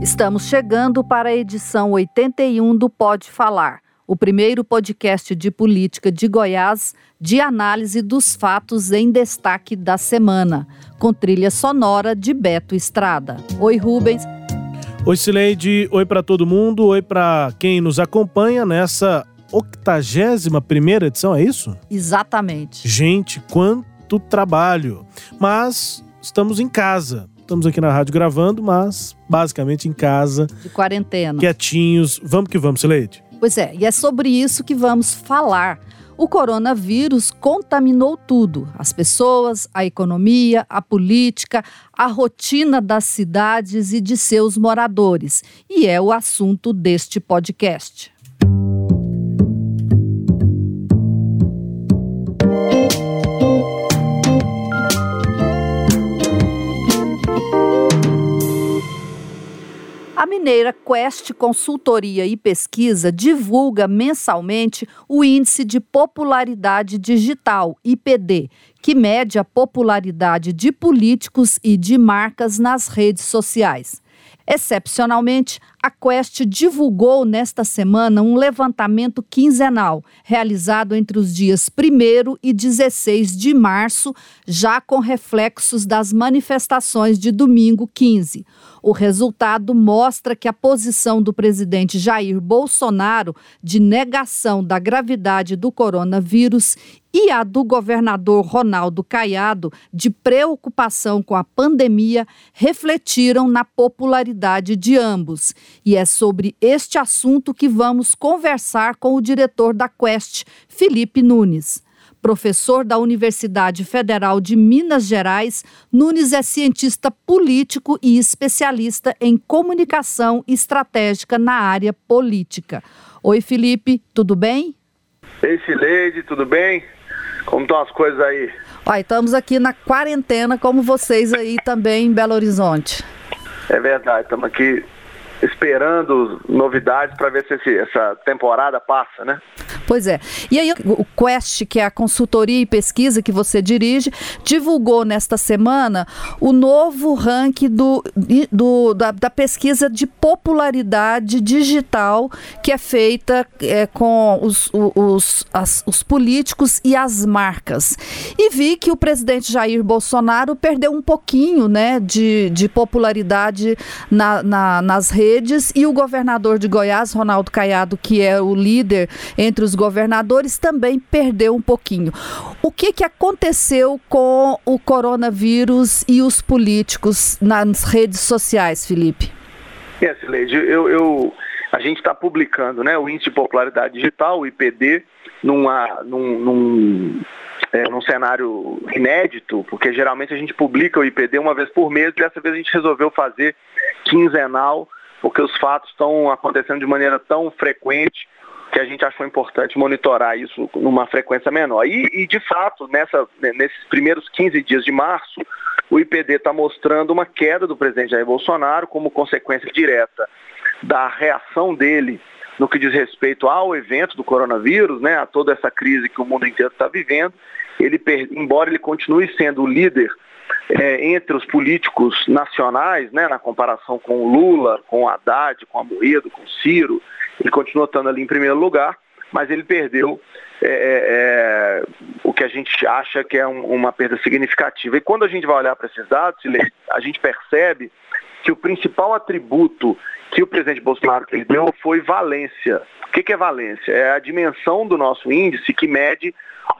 Estamos chegando para a edição 81 do Pode Falar, o primeiro podcast de política de Goiás de análise dos fatos em destaque da semana, com trilha sonora de Beto Estrada. Oi, Rubens. Oi, Cileide. Oi para todo mundo. Oi para quem nos acompanha nessa 81 primeira edição, é isso? Exatamente. Gente, quanto trabalho. Mas estamos em casa. Estamos aqui na rádio gravando, mas basicamente em casa. De quarentena. Quietinhos. Vamos que vamos, Sileide. Pois é, e é sobre isso que vamos falar. O coronavírus contaminou tudo: as pessoas, a economia, a política, a rotina das cidades e de seus moradores. E é o assunto deste podcast. A mineira Quest Consultoria e Pesquisa divulga mensalmente o Índice de Popularidade Digital, IPD, que mede a popularidade de políticos e de marcas nas redes sociais. Excepcionalmente, a Quest divulgou nesta semana um levantamento quinzenal, realizado entre os dias 1 e 16 de março, já com reflexos das manifestações de domingo 15. O resultado mostra que a posição do presidente Jair Bolsonaro de negação da gravidade do coronavírus e a do governador Ronaldo Caiado de preocupação com a pandemia refletiram na popularidade de ambos. E é sobre este assunto que vamos conversar com o diretor da Quest, Felipe Nunes. Professor da Universidade Federal de Minas Gerais, Nunes é cientista político e especialista em comunicação estratégica na área política. Oi, Felipe, tudo bem? Ei, Sileide, tudo bem? Como estão as coisas aí? Olha, estamos aqui na quarentena, como vocês aí também em Belo Horizonte. É verdade, estamos aqui esperando novidades para ver se esse, essa temporada passa, né? Pois é. E aí o Quest, que é a consultoria e pesquisa que você dirige, divulgou nesta semana o novo ranking do, do da, da, pesquisa de popularidade digital que é feita é, com os, os, as, os políticos e as marcas. E vi que o presidente Jair Bolsonaro perdeu um pouquinho né, de, de popularidade na, na, nas redes e o governador de Goiás, Ronaldo Caiado, que é o líder entre os governadores também perdeu um pouquinho. O que, que aconteceu com o coronavírus e os políticos nas redes sociais, Felipe? É, Sileide, eu, eu, a gente está publicando né, o Índice de Popularidade Digital, o IPD, numa, num, num, é, num cenário inédito, porque geralmente a gente publica o IPD uma vez por mês, dessa vez a gente resolveu fazer quinzenal, porque os fatos estão acontecendo de maneira tão frequente que a gente achou importante monitorar isso numa frequência menor. E, e de fato, nessa, nesses primeiros 15 dias de março, o IPD está mostrando uma queda do presidente Jair Bolsonaro como consequência direta da reação dele no que diz respeito ao evento do coronavírus, né, a toda essa crise que o mundo inteiro está vivendo. Ele, embora ele continue sendo o líder é, entre os políticos nacionais, né, na comparação com o Lula, com o Haddad, com a Moedo, com o Ciro, ele continua estando ali em primeiro lugar, mas ele perdeu é, é, é, o que a gente acha que é um, uma perda significativa. E quando a gente vai olhar para esses dados, a gente percebe que o principal atributo que o presidente Bolsonaro perdeu foi valência. O que, que é valência? É a dimensão do nosso índice que mede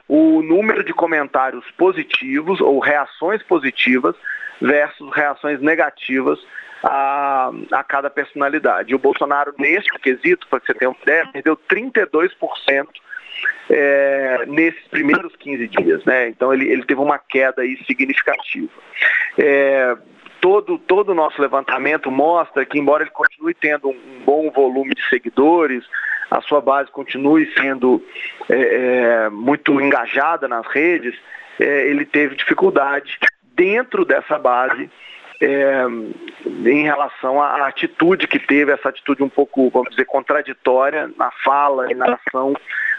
o número de comentários positivos ou reações positivas versus reações negativas a, a cada personalidade. O Bolsonaro, neste quesito, para você ter uma ideia, perdeu 32% é, nesses primeiros 15 dias. Né? Então ele, ele teve uma queda aí significativa. É, todo, todo o nosso levantamento mostra que, embora ele continue tendo um bom volume de seguidores, a sua base continue sendo é, é, muito engajada nas redes, é, ele teve dificuldade dentro dessa base é, em relação à atitude que teve, essa atitude um pouco, vamos dizer, contraditória na fala e na ação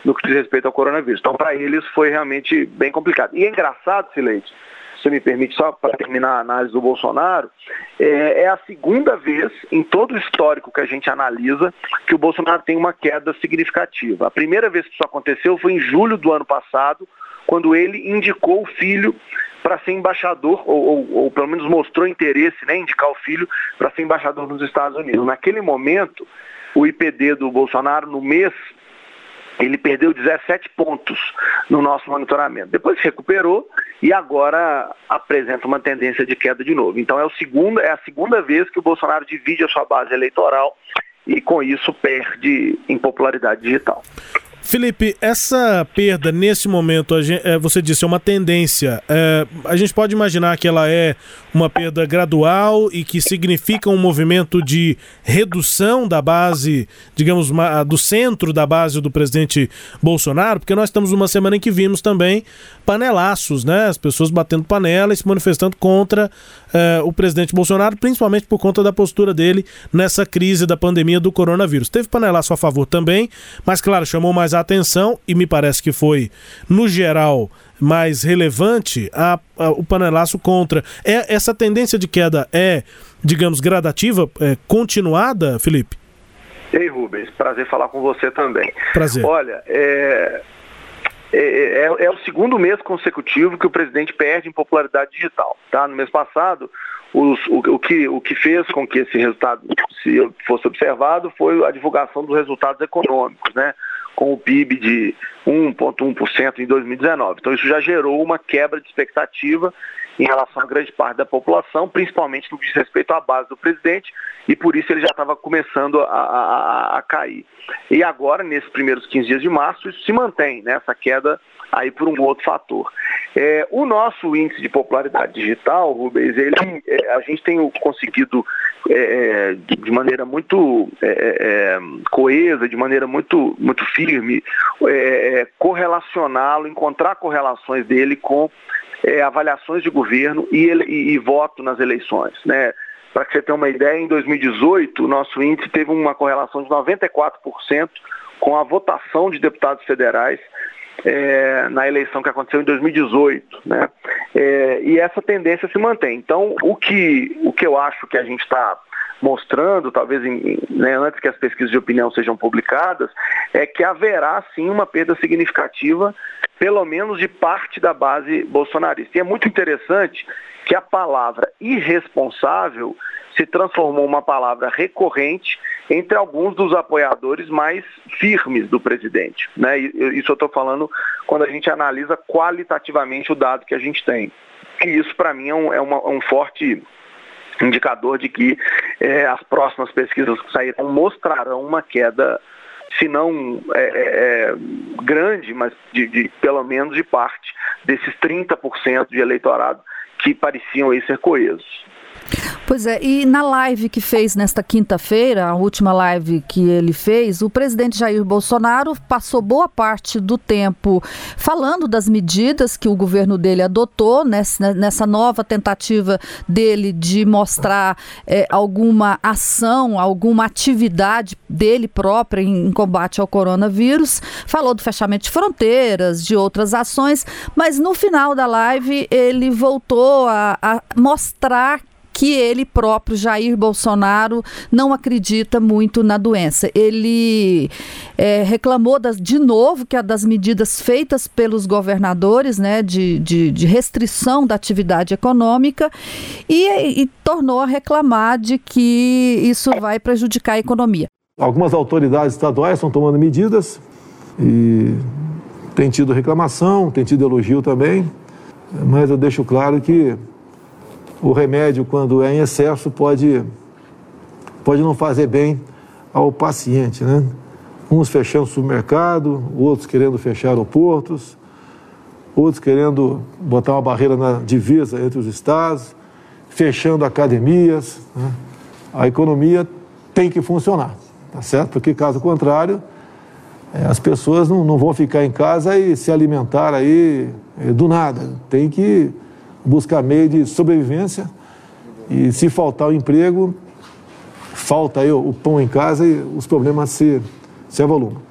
no que diz respeito ao coronavírus. Então, para eles foi realmente bem complicado. E é engraçado, Silente, se me permite, só para terminar a análise do Bolsonaro, é, é, a segunda vez em todo o histórico que a gente analisa que o Bolsonaro tem uma queda significativa. A primeira vez que isso aconteceu foi em julho do ano passado, quando ele indicou o filho para ser embaixador, ou, ou, ou, pelo menos mostrou interesse né, indicar o filho para ser embaixador nos Estados Unidos. Naquele momento, o IPD do Bolsonaro, no mês ele perdeu 17 pontos no nosso monitoramento. Depois se recuperou e agora apresenta uma tendência de queda de novo. Então é, o segundo, é a segunda vez que o Bolsonaro divide a sua base eleitoral e com isso perde em popularidade digital. Felipe, essa perda nesse momento, gente, é, você disse, é uma tendência. É, a gente pode imaginar que ela é uma perda gradual e que significa um movimento de redução da base, digamos, do centro da base do presidente Bolsonaro, porque nós estamos numa semana em que vimos também panelaços, né? As pessoas batendo panela e se manifestando contra é, o presidente Bolsonaro, principalmente por conta da postura dele nessa crise da pandemia do coronavírus. Teve panelaço a favor também, mas, claro, chamou mais a atenção, e me parece que foi, no geral, mais relevante, a, a, o panelaço contra. É, essa tendência de queda é, digamos, gradativa, é, continuada, Felipe? Ei, Rubens, prazer falar com você também. Prazer. Olha, é, é, é, é, o segundo mês consecutivo que o presidente perde em popularidade digital. Tá? No mês passado, os, o, o, que, o que fez com que esse resultado se fosse observado foi a divulgação dos resultados econômicos. Né? Com o PIB de 1,1% em 2019. Então, isso já gerou uma quebra de expectativa em relação a grande parte da população, principalmente no que diz respeito à base do presidente, e por isso ele já estava começando a, a, a, cair. E agora, nesses primeiros 15 dias de março, isso se mantém, né, essa queda aí por um outro fator. É, o nosso índice de popularidade digital, Rubens, ele, é, a gente tem conseguido é, é de maneira muito é, é, coesa, de maneira muito, muito firme, correlacioná-lo, encontrar correlações dele com avaliações de governo e, e, e voto nas eleições. Né? Para que você tenha uma ideia, em 2018 o nosso índice teve uma correlação de 94% com a votação de deputados federais é, na eleição que aconteceu em 2018. Né? É, e essa tendência se mantém. Então, o que, o que eu acho que a gente está mostrando, talvez em, né, antes que as pesquisas de opinião sejam publicadas, é que haverá sim uma perda significativa, pelo menos de parte da base bolsonarista. E é muito interessante que a palavra irresponsável se transformou uma palavra recorrente entre alguns dos apoiadores mais firmes do presidente. Né? Isso eu estou falando quando a gente analisa qualitativamente o dado que a gente tem. E isso, para mim, é um, é, uma, é um forte indicador de que é, as próximas pesquisas que sairão mostrarão uma queda, se não é, é, é grande, mas de, de, pelo menos de parte desses 30% de eleitorado que pareciam aí ser coesos. Pois é, e na live que fez nesta quinta-feira, a última live que ele fez, o presidente Jair Bolsonaro passou boa parte do tempo falando das medidas que o governo dele adotou nessa, nessa nova tentativa dele de mostrar é, alguma ação, alguma atividade dele própria em, em combate ao coronavírus. Falou do fechamento de fronteiras, de outras ações, mas no final da live ele voltou a, a mostrar que ele próprio, Jair Bolsonaro, não acredita muito na doença. Ele é, reclamou das, de novo que das medidas feitas pelos governadores, né, de, de, de restrição da atividade econômica, e, e tornou a reclamar de que isso vai prejudicar a economia. Algumas autoridades estaduais estão tomando medidas e tem tido reclamação, tem tido elogio também, mas eu deixo claro que o remédio, quando é em excesso, pode, pode não fazer bem ao paciente. Né? Uns fechando supermercado, outros querendo fechar aeroportos, outros querendo botar uma barreira na divisa entre os estados. fechando academias. Né? A economia tem que funcionar, tá certo? Porque caso contrário, é, as pessoas não, não vão ficar em casa e se alimentar aí é, do nada. Tem que buscar meio de sobrevivência e se faltar o emprego, falta aí o pão em casa e os problemas se, se evolumam.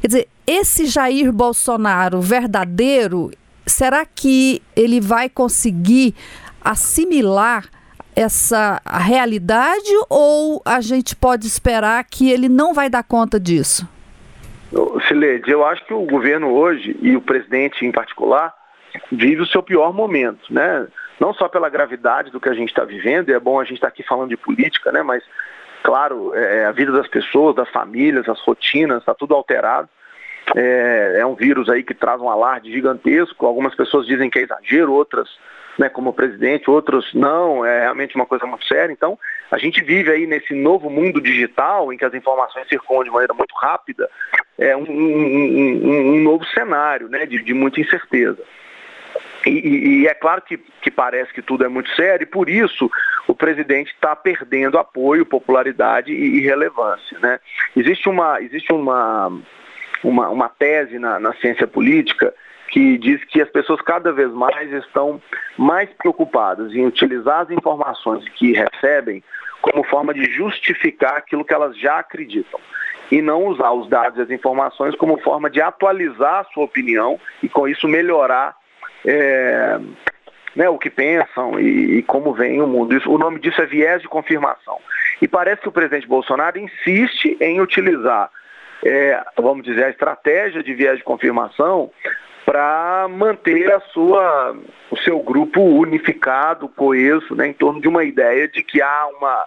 Quer dizer, esse Jair Bolsonaro verdadeiro, será que ele vai conseguir assimilar essa realidade ou a gente pode esperar que ele não vai dar conta disso? Silede, eu acho que o governo hoje, e o presidente em particular, vive o seu pior momento, né? Não só pela gravidade do que a gente está vivendo, e é bom a gente estar tá aqui falando de política, né? Mas, claro, é, a vida das pessoas, das famílias, as rotinas, está tudo alterado. É, é, um vírus aí que traz um alarde gigantesco. Algumas pessoas dizem que é exagero, outras, né, como presidente, outros não, é realmente uma coisa muito séria. Então, a gente vive aí nesse novo mundo digital em que as informações circulam de maneira muito rápida, é um, um, um, um novo cenário né, de, de muita incerteza. E, e, é claro que, que, parece que tudo é muito sério, e por isso o presidente está perdendo apoio, popularidade e, e relevância. Né? Existe, uma, existe uma, uma, uma tese na, na ciência política que diz que as pessoas cada vez mais estão mais preocupadas em utilizar as informações que recebem como forma de justificar aquilo que elas já acreditam e não usar os dados e as informações como forma de atualizar a sua opinião e com isso melhorar é, né, o que pensam e, e, como vem o mundo. Isso, o nome disso é viés de confirmação. E parece que o presidente Bolsonaro insiste em utilizar, é, vamos dizer, a estratégia de viés de confirmação para manter a sua, o seu grupo unificado, coeso, né, em torno de uma ideia de que há uma,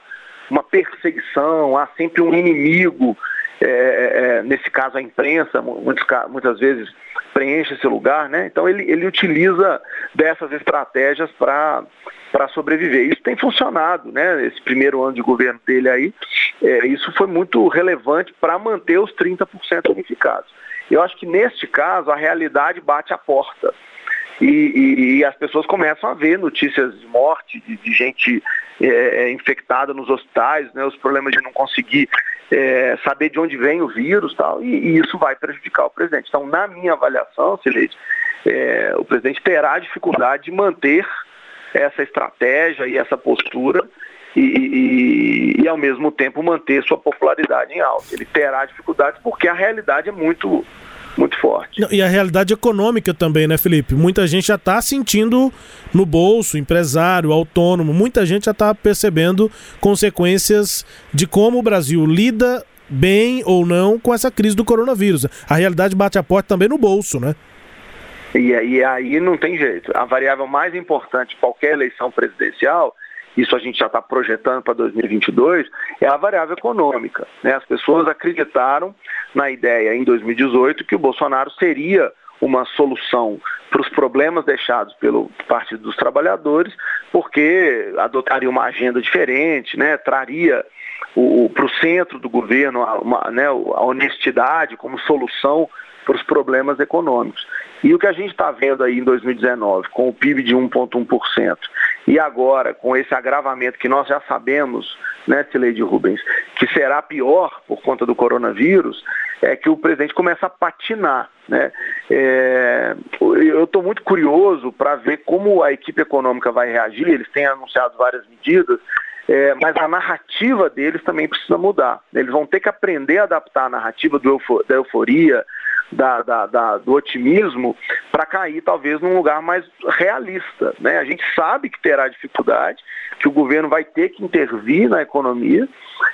uma perseguição, há sempre um inimigo é, é, é, nesse caso a imprensa, muitos, muitas vezes preenche esse lugar, né? Então ele, ele utiliza dessas estratégias para sobreviver. Isso tem funcionado, né? Esse primeiro ano de governo dele aí, é, isso foi muito relevante para manter os 30% unificados. Eu acho que neste caso a realidade bate a porta. E, e, e, as pessoas começam a ver notícias de morte, de, de gente é, é, infectada nos hospitais, né, os problemas de não conseguir é, saber de onde vem o vírus tal, e, e, isso vai prejudicar o presidente. Então, na minha avaliação, Silete, é, o presidente terá dificuldade de manter essa estratégia e essa postura e, e, e, ao mesmo tempo manter sua popularidade em alta. Ele terá dificuldades porque a realidade é muito muito forte. E a realidade econômica também, né, Felipe? Muita gente já está sentindo no bolso, empresário, autônomo, muita gente já está percebendo consequências de como o Brasil lida bem ou não com essa crise do coronavírus. A realidade bate a porta também no bolso, né? E, aí não tem jeito. A variável mais importante de qualquer eleição presidencial isso a gente já está projetando para 2022, é a variável econômica. Né? As pessoas acreditaram na ideia em 2018 que o Bolsonaro seria uma solução para os problemas deixados pelo Partido dos Trabalhadores, porque adotaria uma agenda diferente, né? traria para o centro do governo uma, né, a honestidade como solução para os problemas econômicos. E o que a gente está vendo aí em 2019, com o PIB de 1,1%, e agora com esse agravamento que nós já sabemos, né, Sileide Rubens, que será pior por conta do coronavírus, é que o presidente começa a patinar. Né? É, eu estou muito curioso para ver como a equipe econômica vai reagir, eles têm anunciado várias medidas, é, mas a narrativa deles também precisa mudar. Eles vão ter que aprender a adaptar a narrativa do da euforia, da, da, da, do otimismo para cair talvez num lugar mais realista. Né? A gente sabe que terá dificuldade, que o governo vai ter que intervir na economia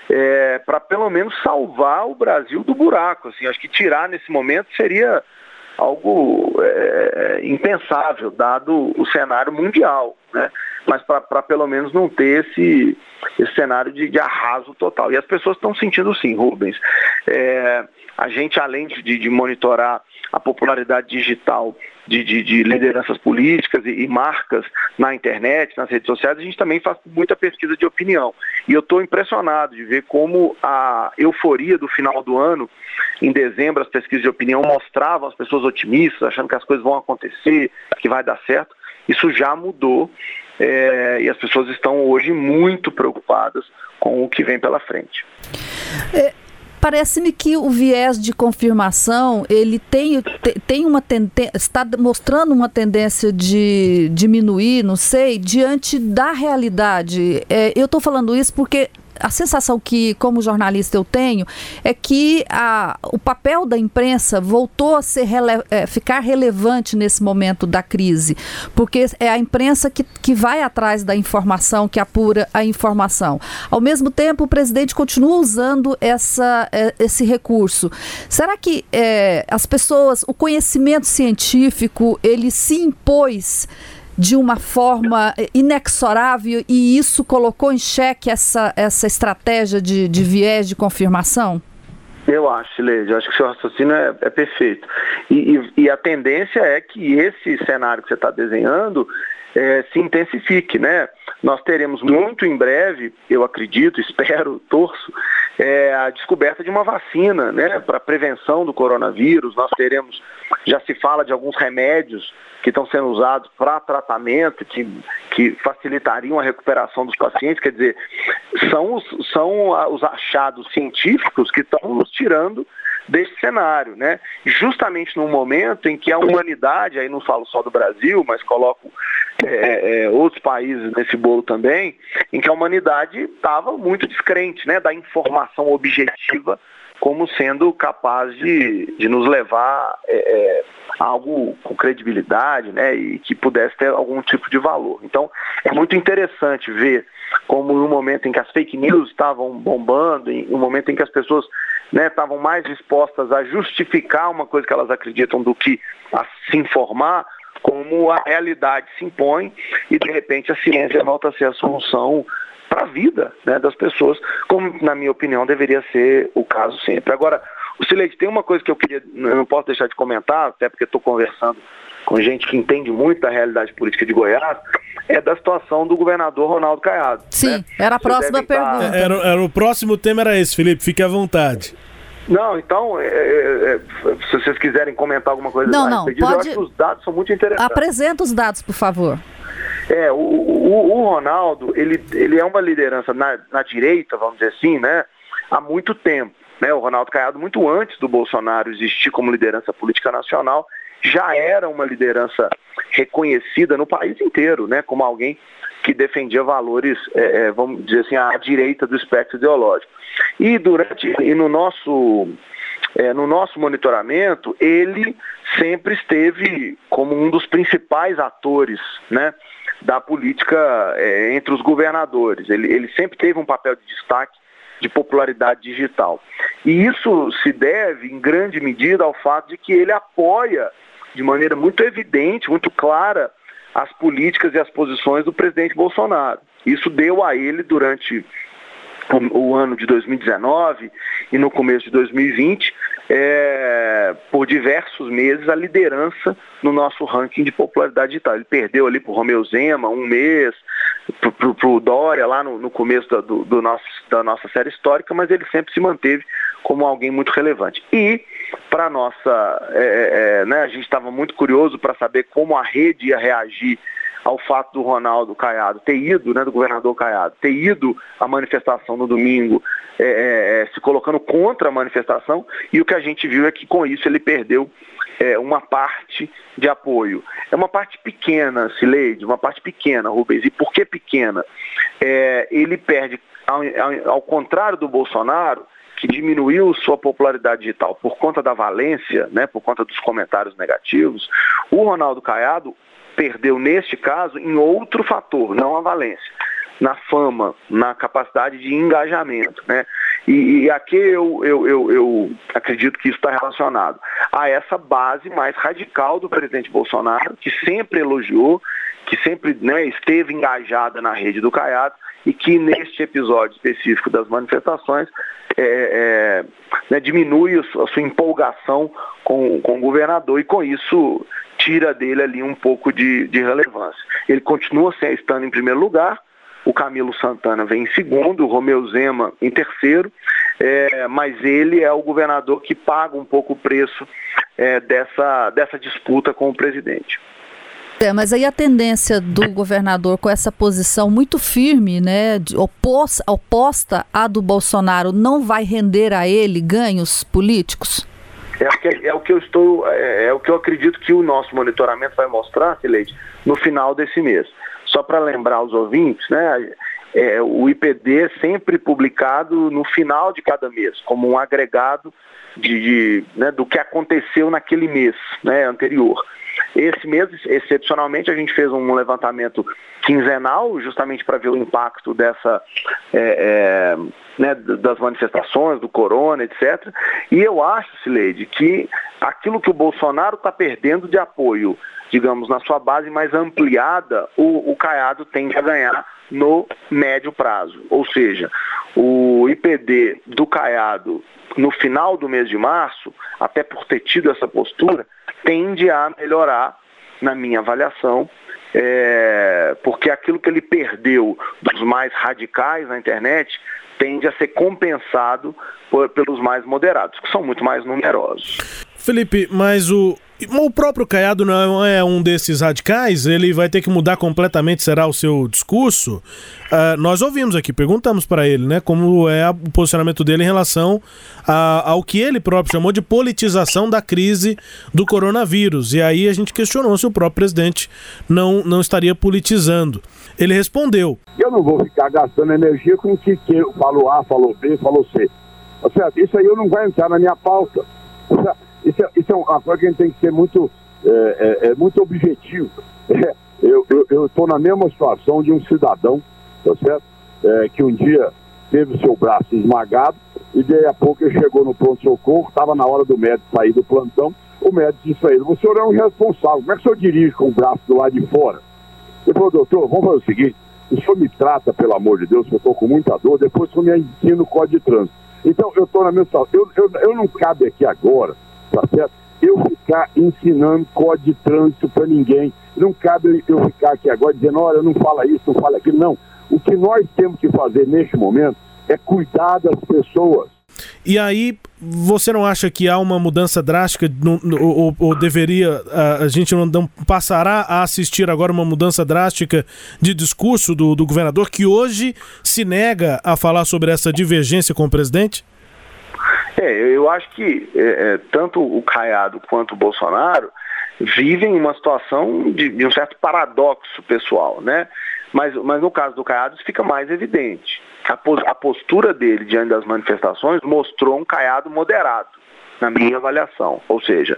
é, para pelo menos salvar o Brasil do buraco. Assim, acho que tirar nesse momento seria algo é, impensável, dado o cenário mundial, né? Mas para pelo menos não ter esse, esse cenário de, de, arraso total. E as pessoas estão sentindo sim, Rubens. É, a gente, além de, de monitorar a popularidade digital de, de, de lideranças políticas e, e, marcas na internet, nas redes sociais, a gente também faz muita pesquisa de opinião. E eu estou impressionado de ver como a euforia do final do ano, em dezembro, as pesquisas de opinião mostravam as pessoas otimistas, achando que as coisas vão acontecer, que vai dar certo. Isso já mudou é, e as pessoas estão hoje muito preocupadas com o que vem pela frente. É, Parece-me que o viés de confirmação ele tem, tem uma está mostrando uma tendência de diminuir, não sei, diante da realidade. É, eu estou falando isso porque a sensação que, como jornalista, eu tenho é que a, o papel da imprensa voltou a ser rele, é, ficar relevante nesse momento da crise, porque é a imprensa que, que vai atrás da informação, que apura a informação. Ao mesmo tempo, o presidente continua usando essa, é, esse recurso. Será que é, as pessoas, o conhecimento científico, ele se impôs de uma forma inexorável e isso colocou em xeque essa, essa estratégia de, de viés de confirmação? Eu acho, Leide, eu acho que o seu raciocínio é, é perfeito. E, e, e, a tendência é que esse cenário que você está desenhando é, se intensifique, né? Nós teremos muito em breve, eu acredito, espero, torço, é, a descoberta de uma vacina, né, para prevenção do coronavírus. Nós teremos, já se fala de alguns remédios que estão sendo usados para tratamento, que, que facilitariam a recuperação dos pacientes. Quer dizer, são os, são os achados científicos que estão nos tirando desse cenário, né? Justamente num momento em que a humanidade, aí não falo só do Brasil, mas coloco é, é, outros países nesse bolo também, em que a humanidade estava muito descrente, né, da informação objetiva como sendo capaz de, de nos levar é, é, a algo com credibilidade né, e que pudesse ter algum tipo de valor. Então, é muito interessante ver como no momento em que as fake news estavam bombando, no momento em que as pessoas né, estavam mais dispostas a justificar uma coisa que elas acreditam do que a se informar, como a realidade se impõe e de repente a ciência volta a ser a solução para a vida né, das pessoas, como, na minha opinião, deveria ser o caso sempre. Agora, o Silete, tem uma coisa que eu queria, eu não posso deixar de comentar, até porque estou conversando com gente que entende muito da realidade política de Goiás, é da situação do governador Ronaldo Caiado. Sim, né? era a próxima pergunta. Estar... Era, era, o próximo tema era esse, Felipe, fique à vontade. Não, então, é, é, é se vocês quiserem comentar alguma coisa não, não, pode... eu acho que os dados são muito interessantes. Apresenta os dados, por favor. É, o, o, o Ronaldo, ele, ele é uma liderança na, na direita, vamos dizer assim, né, há muito tempo. Né, o Ronaldo Caiado, muito antes do Bolsonaro existir como liderança política nacional, já era uma liderança reconhecida no país inteiro, né, como alguém que defendia valores, é, é, vamos dizer assim, à direita do espectro ideológico. E durante e no nosso é, no nosso monitoramento, ele sempre esteve como um dos principais atores, né, da política é, entre os governadores. Ele, ele sempre teve um papel de destaque de popularidade digital. E isso se deve, em grande medida, ao fato de que ele apoia de maneira muito evidente, muito clara, as políticas e as posições do presidente Bolsonaro. Isso deu a ele, durante o, o ano de 2019 e no começo de 2020, é, por diversos meses a liderança no nosso ranking de popularidade digital. Ele perdeu ali para o Romeu Zema um mês, para o Dória lá no, no começo da, do, do nosso, da nossa série histórica, mas ele sempre se manteve como alguém muito relevante. E para nossa, é, é, é, né, a gente estava muito curioso para saber como a rede ia reagir ao fato do Ronaldo Caiado ter ido, né, do governador Caiado, ter ido à manifestação no domingo, é, é, é, se colocando contra a manifestação, e o que a gente viu é que com isso ele perdeu é, uma parte de apoio. É uma parte pequena, Sileide, uma parte pequena, Rubens. E por que pequena? É, ele perde, ao, ao, ao contrário do Bolsonaro, que diminuiu sua popularidade digital por conta da valência, né, por conta dos comentários negativos, o Ronaldo Caiado perdeu, neste caso, em outro fator, não a valência, na fama, na capacidade de engajamento. Né? E, e aqui eu, eu, eu, eu acredito que isso está relacionado a essa base mais radical do presidente Bolsonaro, que sempre elogiou, que sempre né, esteve engajada na rede do Caiado e que neste episódio específico das manifestações é, é, né, diminui a sua empolgação com, com o governador e com isso tira dele ali um pouco de, de relevância. Ele continua estando em primeiro lugar, o Camilo Santana vem em segundo, o Romeu Zema em terceiro, é, mas ele é o governador que paga um pouco o preço é, dessa, dessa disputa com o presidente. É, mas aí a tendência do governador com essa posição muito firme, né, oposta, oposta à do Bolsonaro, não vai render a ele ganhos políticos? É, é, é o que eu estou, é, é, o que eu acredito que o nosso monitoramento vai mostrar, Sileide, no final desse mês. Só para lembrar os ouvintes, né, é, o IPD é sempre publicado no final de cada mês, como um agregado de, de né, do que aconteceu naquele mês né, anterior. Esse mês, excepcionalmente, a gente fez um levantamento quinzenal, justamente para ver o impacto dessa, é, é, né, das manifestações, do corona, etc. E eu acho, Sileide, que aquilo que o Bolsonaro está perdendo de apoio, digamos, na sua base mais ampliada, o, o Caiado tende a ganhar no médio prazo. Ou seja, o IPD do Caiado no final do mês de março, até por ter tido essa postura, tende a melhorar, na minha avaliação, é, porque aquilo que ele perdeu dos mais radicais na internet tende a ser compensado por, pelos mais moderados, que são muito mais numerosos. Felipe, mas o, o próprio Caiado não é um desses radicais, ele vai ter que mudar completamente, será o seu discurso? Uh, nós ouvimos aqui, perguntamos para ele, né, como é o posicionamento dele em relação a, ao que ele próprio chamou de politização da crise do coronavírus. E aí a gente questionou se o próprio presidente não, não estaria politizando. Ele respondeu: Eu não vou ficar gastando energia com o que, que falou A, falou B, falou C. Certo? Isso aí eu não vai entrar na minha pauta. Isso é, isso é uma coisa que a gente tem que ser muito, é, é, é muito objetivo. É, eu estou na mesma situação de um cidadão, tá certo? É, que um dia teve o seu braço esmagado e daí a pouco ele chegou no pronto-socorro, estava na hora do médico sair do plantão, o médico disse para ele, o senhor é um irresponsável, como é que o senhor dirige com o braço do lado de fora? Ele falou, doutor, vamos fazer o seguinte, o senhor me trata, pelo amor de Deus, que eu estou com muita dor, depois o senhor me ensina o código de trânsito. Então, eu estou na mesma situação. Eu, eu, eu não cabe aqui agora tá certo? Eu ficar ensinando código de trânsito para ninguém. Não cabe eu ficar aqui agora dizendo, olha, não fala isso, não fala aquilo. Não. O que nós temos que fazer neste momento é cuidar das pessoas. E aí, você não acha que há uma mudança drástica, no, ou, ou, deveria, a, gente não, não, passará a assistir agora uma mudança drástica de discurso do, do governador, que hoje se nega a falar sobre essa divergência com o presidente? É, eu acho que é, é, tanto o Caiado quanto o Bolsonaro vivem uma situação de, de, um certo paradoxo pessoal, né? Mas, mas no caso do Caiado isso fica mais evidente. A, a postura dele diante das manifestações mostrou um Caiado moderado, na minha avaliação. Ou seja,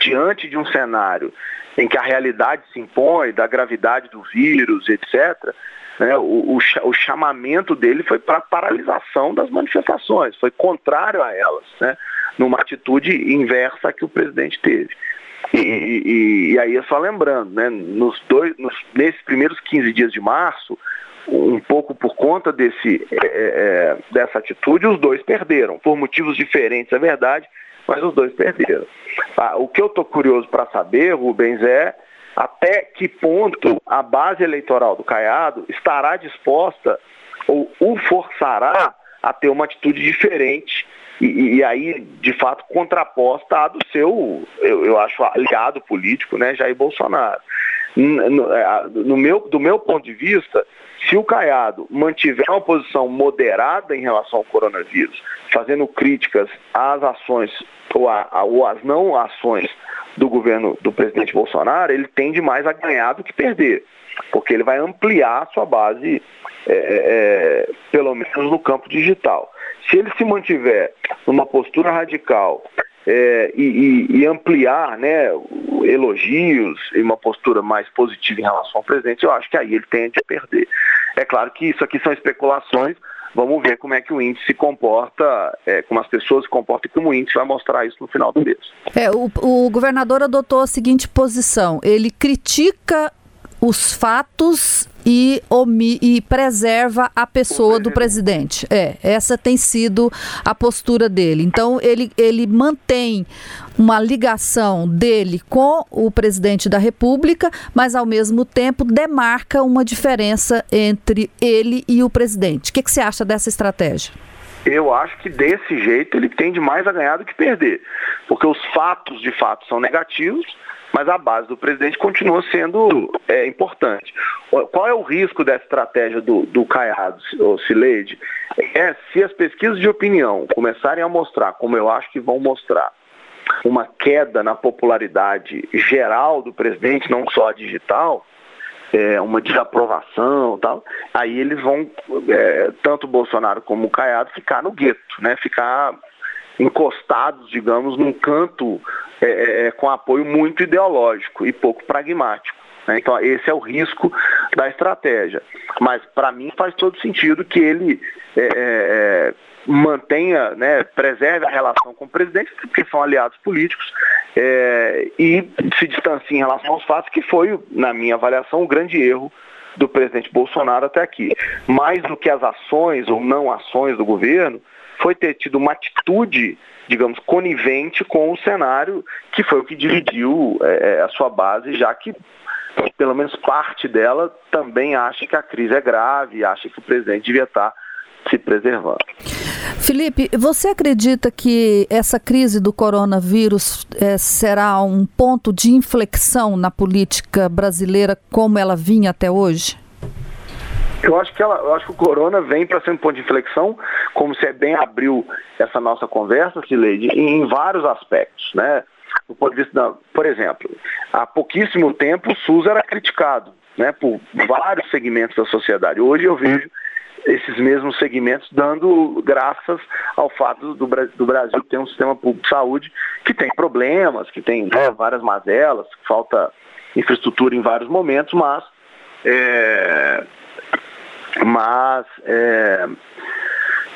diante de um cenário em que a realidade se impõe, da gravidade do vírus, etc., né, o, o, o, chamamento dele foi para paralisação das manifestações, foi contrário a elas, né, numa atitude inversa que o presidente teve. E, e, e aí, só lembrando, né, nos dois, nos, nesses primeiros 15 dias de março, um pouco por conta desse, é, é, é, dessa atitude, os dois perderam, por motivos diferentes, é verdade, mas os dois perderam. Ah, o que eu estou curioso para saber, Rubens, é até que ponto a base eleitoral do Caiado estará disposta ou o forçará a ter uma atitude diferente e, e, aí, de fato, contraposta à do seu, eu, eu acho, aliado político, né, Jair Bolsonaro. É, no, meu, do meu ponto de vista, se o Caiado mantiver uma posição moderada em relação ao coronavírus, fazendo críticas às ações ou, a, ou às não ações do governo do presidente Bolsonaro, ele tende mais a ganhar do que perder, porque ele vai ampliar a sua base, é, é, é, pelo menos no campo digital. Se ele se mantiver numa postura radical é, e, e, ampliar né, elogios e uma postura mais positiva em relação ao presidente, eu acho que aí ele tende a perder. É claro que isso aqui são especulações, Vamos ver como é que o índice se comporta, é, como as pessoas se comportam e como o índice vai mostrar isso no final do mês. É, o, o governador adotou a seguinte posição: ele critica os fatos e, omi, e preserva a pessoa do presidente. É, essa tem sido a postura dele. Então, ele, ele mantém uma ligação dele com o presidente da República, mas ao mesmo tempo demarca uma diferença entre ele e o presidente. O que, que você acha dessa estratégia? Eu acho que desse jeito ele tende mais a ganhar do que perder, porque os fatos de fato são negativos mas a base do presidente continua sendo é, importante. Qual é o risco dessa estratégia do, do Caiado, Cileide? É se as pesquisas de opinião começarem a mostrar, como eu acho que vão mostrar, uma queda na popularidade geral do presidente, não só a digital, é, uma desaprovação tal, aí eles vão, é, tanto Bolsonaro como o Caiado, ficar no gueto, né? ficar encostados, digamos, num canto é, é, é, com apoio muito ideológico e pouco pragmático. Né? Então, esse é o risco da estratégia. Mas, para mim, faz todo sentido que ele é, é, é, mantenha, né, preserve a relação com o presidente, porque são aliados políticos, e se distancie em relação aos fatos, que foi, na minha avaliação, um grande erro do presidente Bolsonaro até aqui. Mais do que as ações ou não ações do governo, foi ter tido uma atitude, digamos, conivente com o cenário, que foi o que dividiu é, a sua base, já que pelo menos parte dela também acha que a crise é grave, acha que o presidente devia estar se preservando. Felipe, você acredita que essa crise do coronavírus é, será um ponto de inflexão na política brasileira como ela vinha até hoje? Eu acho que ela, eu acho que o corona vem para ser um ponto de inflexão, como você bem abriu essa nossa conversa, Sileide, em vários aspectos, né? Do ponto de vista, da, por exemplo, há pouquíssimo tempo o SUS era criticado, né, por vários segmentos da sociedade. Hoje eu vejo esses mesmos segmentos, dando graças ao fato do, do Brasil ter um sistema público de saúde que tem problemas, que tem né, várias mazelas, falta infraestrutura em vários momentos, mas, é, mas é,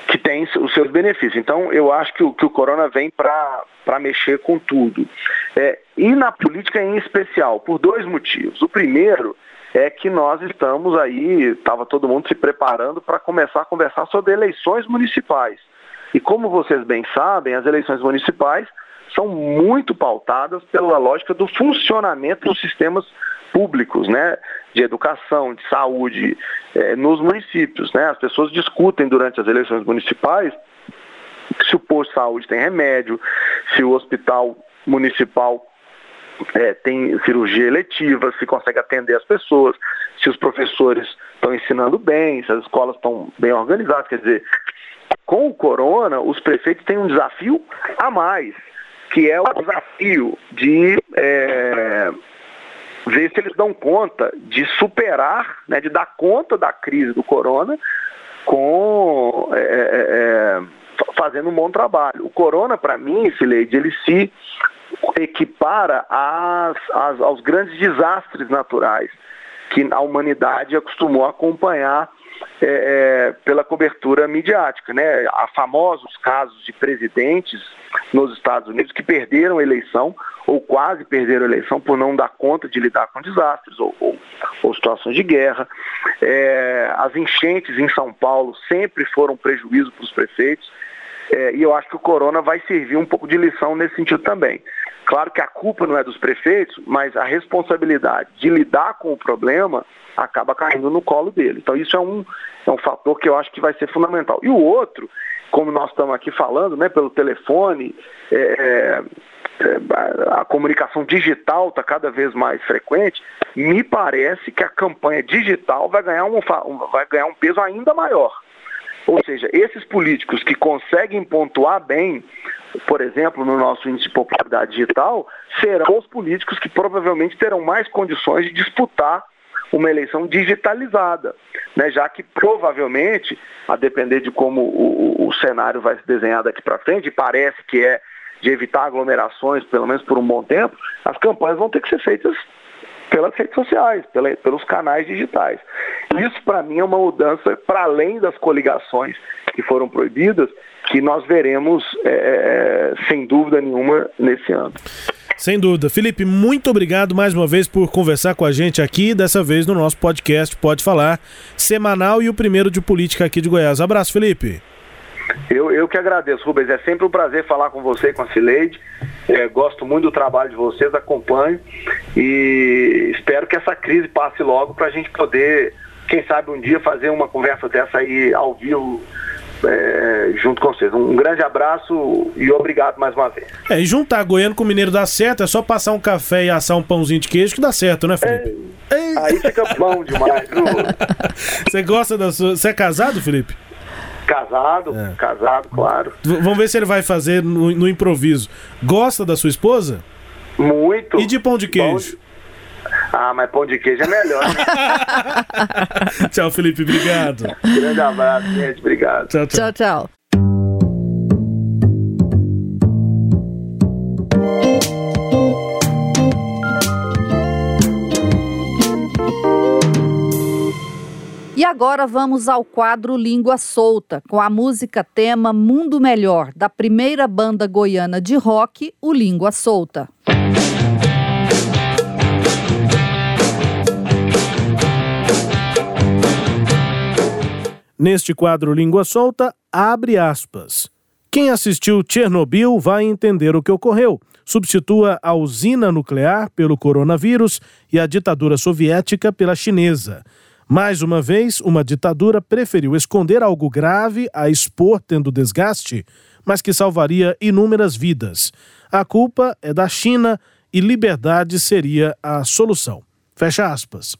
que tem os seus benefícios. Então, eu acho que o, que o corona vem para mexer com tudo. É, e na política em especial, por dois motivos. O primeiro é que nós estamos aí, estava todo mundo se preparando para começar a conversar sobre eleições municipais. E como vocês bem sabem, as eleições municipais são muito pautadas pela lógica do funcionamento dos sistemas públicos, né, de educação, de saúde, eh, nos municípios, né. As pessoas discutem durante as eleições municipais se o posto de saúde tem remédio, se o hospital municipal é, tem cirurgia eletiva, se consegue atender as pessoas, se os professores estão ensinando bem, se as escolas estão bem organizadas. Quer dizer, com o corona, os prefeitos têm um desafio a mais, que é o desafio de é, ver se eles dão conta de superar, né, de dar conta da crise do corona com é, é, é fazendo um bom trabalho. O corona, para mim, Fileide, ele se equipara às, às, aos grandes desastres naturais que a humanidade acostumou a acompanhar é, é, pela cobertura midiática. Né? Há famosos casos de presidentes nos Estados Unidos que perderam a eleição ou quase perderam a eleição por não dar conta de lidar com desastres ou, ou, ou situações de guerra. É, as enchentes em São Paulo sempre foram prejuízo para os prefeitos. É, e eu acho que o corona vai servir um pouco de lição nesse sentido também. Claro que a culpa não é dos prefeitos, mas a responsabilidade de lidar com o problema acaba caindo no colo dele. Então isso é um, é um fator que eu acho que vai ser fundamental. E o outro, como nós estamos aqui falando, né, pelo telefone, é, é, a comunicação digital está cada vez mais frequente, me parece que a campanha digital vai ganhar um, vai ganhar um peso ainda maior. Ou seja, esses políticos que conseguem pontuar bem por exemplo, no nosso índice de popularidade digital, serão os políticos que provavelmente terão mais condições de disputar uma eleição digitalizada, né? já que provavelmente, a depender de como o, o cenário vai se desenhar daqui para frente, parece que é de evitar aglomerações, pelo menos por um bom tempo, as campanhas vão ter que ser feitas pelas redes sociais, pela, pelos canais digitais. Isso, para mim, é uma mudança para além das coligações que foram proibidas, que nós veremos, é, é, sem dúvida nenhuma, nesse ano. Sem dúvida. Felipe, muito obrigado mais uma vez por conversar com a gente aqui, dessa vez no nosso podcast Pode Falar, semanal e o primeiro de política aqui de Goiás. Abraço, Felipe. Eu, eu que agradeço, Rubens. É sempre um prazer falar com você, com a Cileide. É, gosto muito do trabalho de vocês, acompanho e espero que essa crise passe logo para a gente poder, quem sabe um dia, fazer uma conversa dessa aí ao vivo é, junto com vocês. Um grande abraço e obrigado mais uma vez. É, e juntar goiano com mineiro dá certo, é só passar um café e assar um pãozinho de queijo que dá certo, né, Felipe? É, aí fica bom demais? Você gosta da sua. Você é casado, Felipe? Casado, é. casado, claro. V vamos ver se ele vai fazer no, no, improviso. Gosta da sua esposa? Muito. E de pão de queijo? Pão ah, mas pão de queijo é melhor. Né? tchau, Felipe. Obrigado. Grande abraço, gente. Obrigado. Tchau, tchau. tchau, tchau. E agora vamos ao quadro Língua Solta, com a música tema Mundo Melhor, da primeira banda goiana de rock, o Língua Solta. Neste quadro Língua Solta, abre aspas. Quem assistiu Chernobyl vai entender o que ocorreu. Substitua a usina nuclear pelo coronavírus e a ditadura soviética pela chinesa. Mais uma vez, uma ditadura preferiu esconder algo grave a expor tendo desgaste, mas que salvaria inúmeras vidas. A culpa é da China e liberdade seria a solução. Fecha aspas.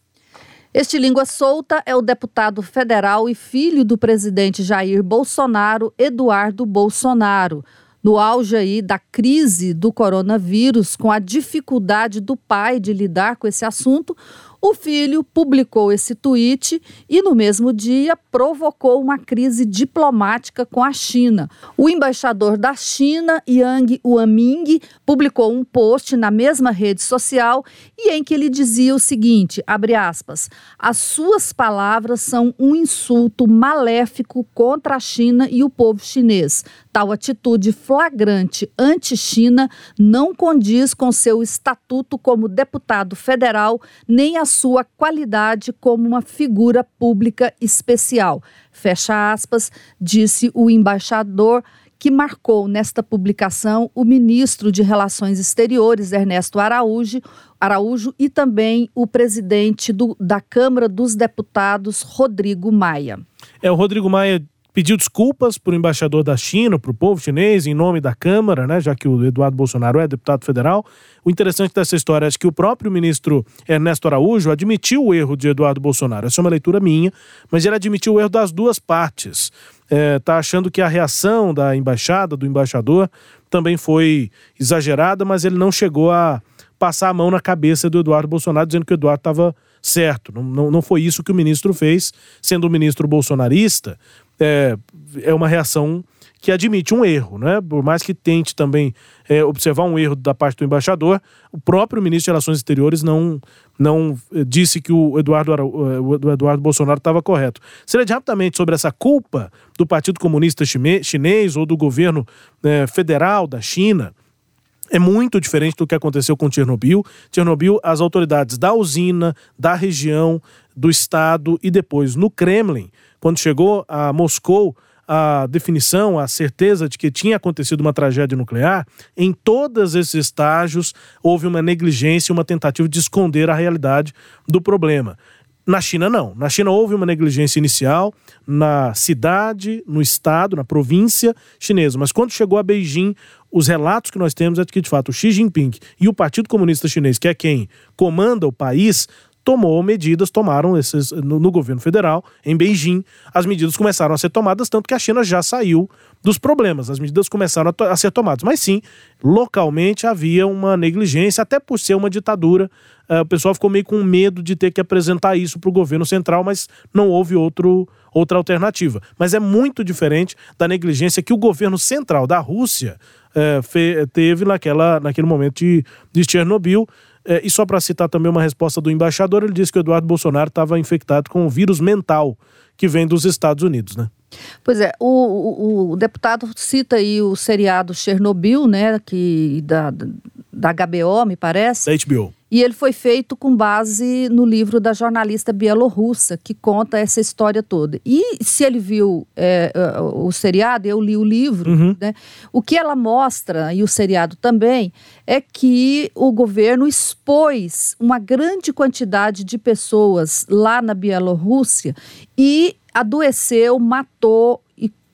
Este língua solta é o deputado federal e filho do presidente Jair Bolsonaro, Eduardo Bolsonaro. No auge aí da crise do coronavírus, com a dificuldade do pai de lidar com esse assunto, o filho publicou esse tweet e, no mesmo dia, provocou uma crise diplomática com a China. O embaixador da China, Yang Uaming, publicou um post na mesma rede social e em que ele dizia o seguinte: abre aspas, as suas palavras são um insulto maléfico contra a China e o povo chinês. Tal atitude flagrante anti-China não condiz com seu estatuto como deputado federal nem a sua qualidade como uma figura pública especial. Fecha aspas, disse o embaixador que marcou nesta publicação o ministro de Relações Exteriores, Ernesto Araújo, Araújo e também o presidente do, da Câmara dos Deputados, Rodrigo Maia. É, o Rodrigo Maia pediu desculpas para o embaixador da China, para o povo chinês, em nome da Câmara, né, já que o Eduardo Bolsonaro é deputado federal. O interessante dessa história é que o próprio ministro Ernesto Araújo admitiu o erro de Eduardo Bolsonaro. Essa é uma leitura minha, mas ele admitiu o erro das duas partes. Está é, achando que a reação da embaixada, do embaixador, também foi exagerada, mas ele não chegou a passar a mão na cabeça do Eduardo Bolsonaro, dizendo que o Eduardo estava certo. Não, não, não foi isso que o ministro fez, sendo um ministro bolsonarista é, é uma reação que admite um erro, né? Por mais que tente também é, observar um erro da parte do embaixador, o próprio ministro de Relações Exteriores não, não é, disse que o Eduardo, é, o Eduardo Bolsonaro estava correto. Seria rapidamente sobre essa culpa do Partido Comunista Chinês ou do governo é, federal da China. É muito diferente do que aconteceu com Chernobyl. Chernobyl, as autoridades da usina, da região, do estado e depois no Kremlin quando chegou a Moscou a definição, a certeza de que tinha acontecido uma tragédia nuclear, em todos esses estágios houve uma negligência, uma tentativa de esconder a realidade do problema. Na China, não. Na China houve uma negligência inicial na cidade, no estado, na província chinesa. Mas quando chegou a Beijing, os relatos que nós temos é de que, de fato, o Xi Jinping e o Partido Comunista Chinês, que é quem comanda o país, tomou medidas, tomaram esses no, no, governo federal, em Beijing, as medidas começaram a ser tomadas, tanto que a China já saiu dos problemas, as medidas começaram a, a ser tomadas. Mas sim, localmente havia uma negligência, até por ser uma ditadura, uh, o pessoal ficou meio com medo de ter que apresentar isso para o governo central, mas não houve outro, outra alternativa. Mas é muito diferente da negligência que o governo central da Rússia uh, fe, teve naquela, naquele momento de, de Chernobyl. É, e só para citar também uma resposta do embaixador, ele disse que o Eduardo Bolsonaro estava infectado com um vírus mental que vem dos Estados Unidos, né? Pois é, o, o, o, deputado cita aí o seriado Chernobyl, né, que da, da HBO, me parece. Da HBO. E ele foi feito com base no livro da jornalista bielorrussa, que conta essa história toda. E se ele viu é, é, o seriado, eu li o livro, uhum. né? O que ela mostra, e o seriado também, é que o governo expôs uma grande quantidade de pessoas lá na Bielorrússia e adoeceu, matou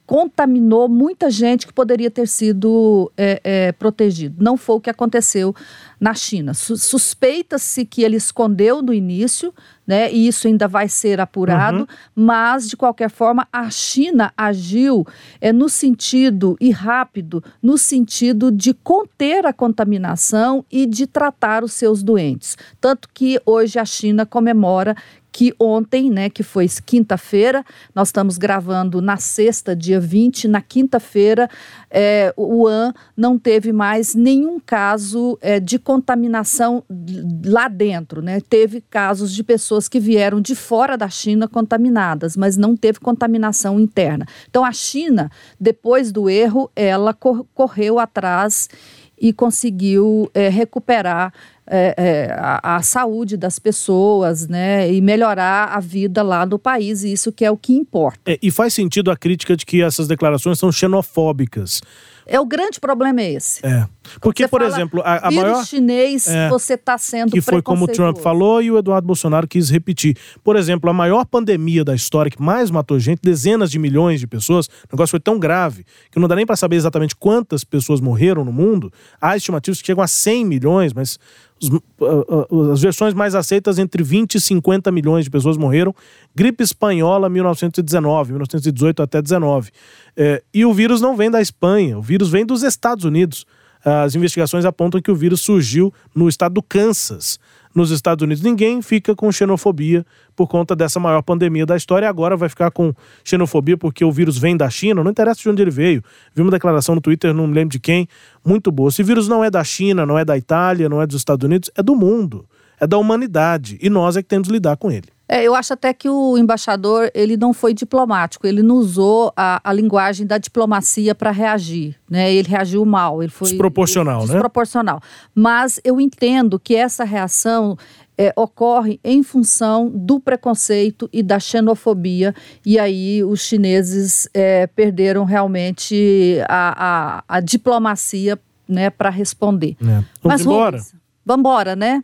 contaminou muita gente que poderia ter sido é, é, protegido. Não foi o que aconteceu na China. Suspeita-se que ele escondeu no início, né? E isso ainda vai ser apurado, uhum. mas de qualquer forma a China agiu é, no sentido e rápido, no sentido de conter a contaminação e de tratar os seus doentes. Tanto que hoje a China comemora que ontem, né, que foi quinta-feira, nós estamos gravando na sexta, dia 20, na quinta-feira, é, o Wuhan não teve mais nenhum caso é, de contaminação lá dentro, né? Teve casos de pessoas que vieram de fora da China contaminadas, mas não teve contaminação interna. Então a China, depois do erro, ela cor correu atrás e conseguiu é, recuperar é, é, a, a, saúde das pessoas, né, e melhorar a vida lá no país, e isso que é o que importa. É, e faz sentido a crítica de que essas declarações são xenofóbicas. É o grande problema é esse. É. Porque, por exemplo, a, a maior. chinês, é, você está sendo. Que foi como o Trump falou e o Eduardo Bolsonaro quis repetir. Por exemplo, a maior pandemia da história que mais matou gente, dezenas de milhões de pessoas, o negócio foi tão grave que não dá nem para saber exatamente quantas pessoas morreram no mundo. Há estimativas que chegam a 100 milhões, mas as versões mais aceitas, entre 20 e 50 milhões de pessoas morreram. Gripe espanhola, 1919, 1918 até 19. É, e o vírus não vem da Espanha, o vírus vem dos Estados Unidos. As investigações apontam que o vírus surgiu no estado do Kansas, nos Estados Unidos. Ninguém fica com xenofobia por conta dessa maior pandemia da história. Agora vai ficar com xenofobia porque o vírus vem da China. Não interessa de onde ele veio. Vi uma declaração no Twitter, não me lembro de quem, muito boa. Esse vírus não é da China, não é da Itália, não é dos Estados Unidos, é do mundo. É da humanidade. E nós é que temos que lidar com ele. É, eu acho até que o embaixador ele não foi diplomático, ele não usou a, a linguagem da diplomacia para reagir, né? Ele reagiu mal, ele foi desproporcional, ele, né? Desproporcional. Mas eu entendo que essa reação é, ocorre em função do preconceito e da xenofobia, e aí os chineses é, perderam realmente a, a, a diplomacia né, para responder. É. Vamos Mas, embora? vamos embora, né?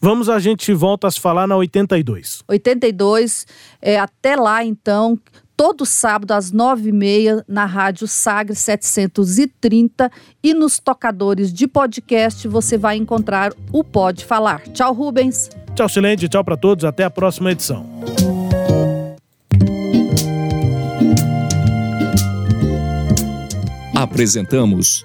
Vamos, a gente volta a se falar na 82. 82, é, até lá então, todo sábado às nove e meia na rádio Sagre 730 e nos tocadores de podcast você vai encontrar o Pode Falar. Tchau, Rubens. Tchau, Silente. Tchau para todos. Até a próxima edição. Apresentamos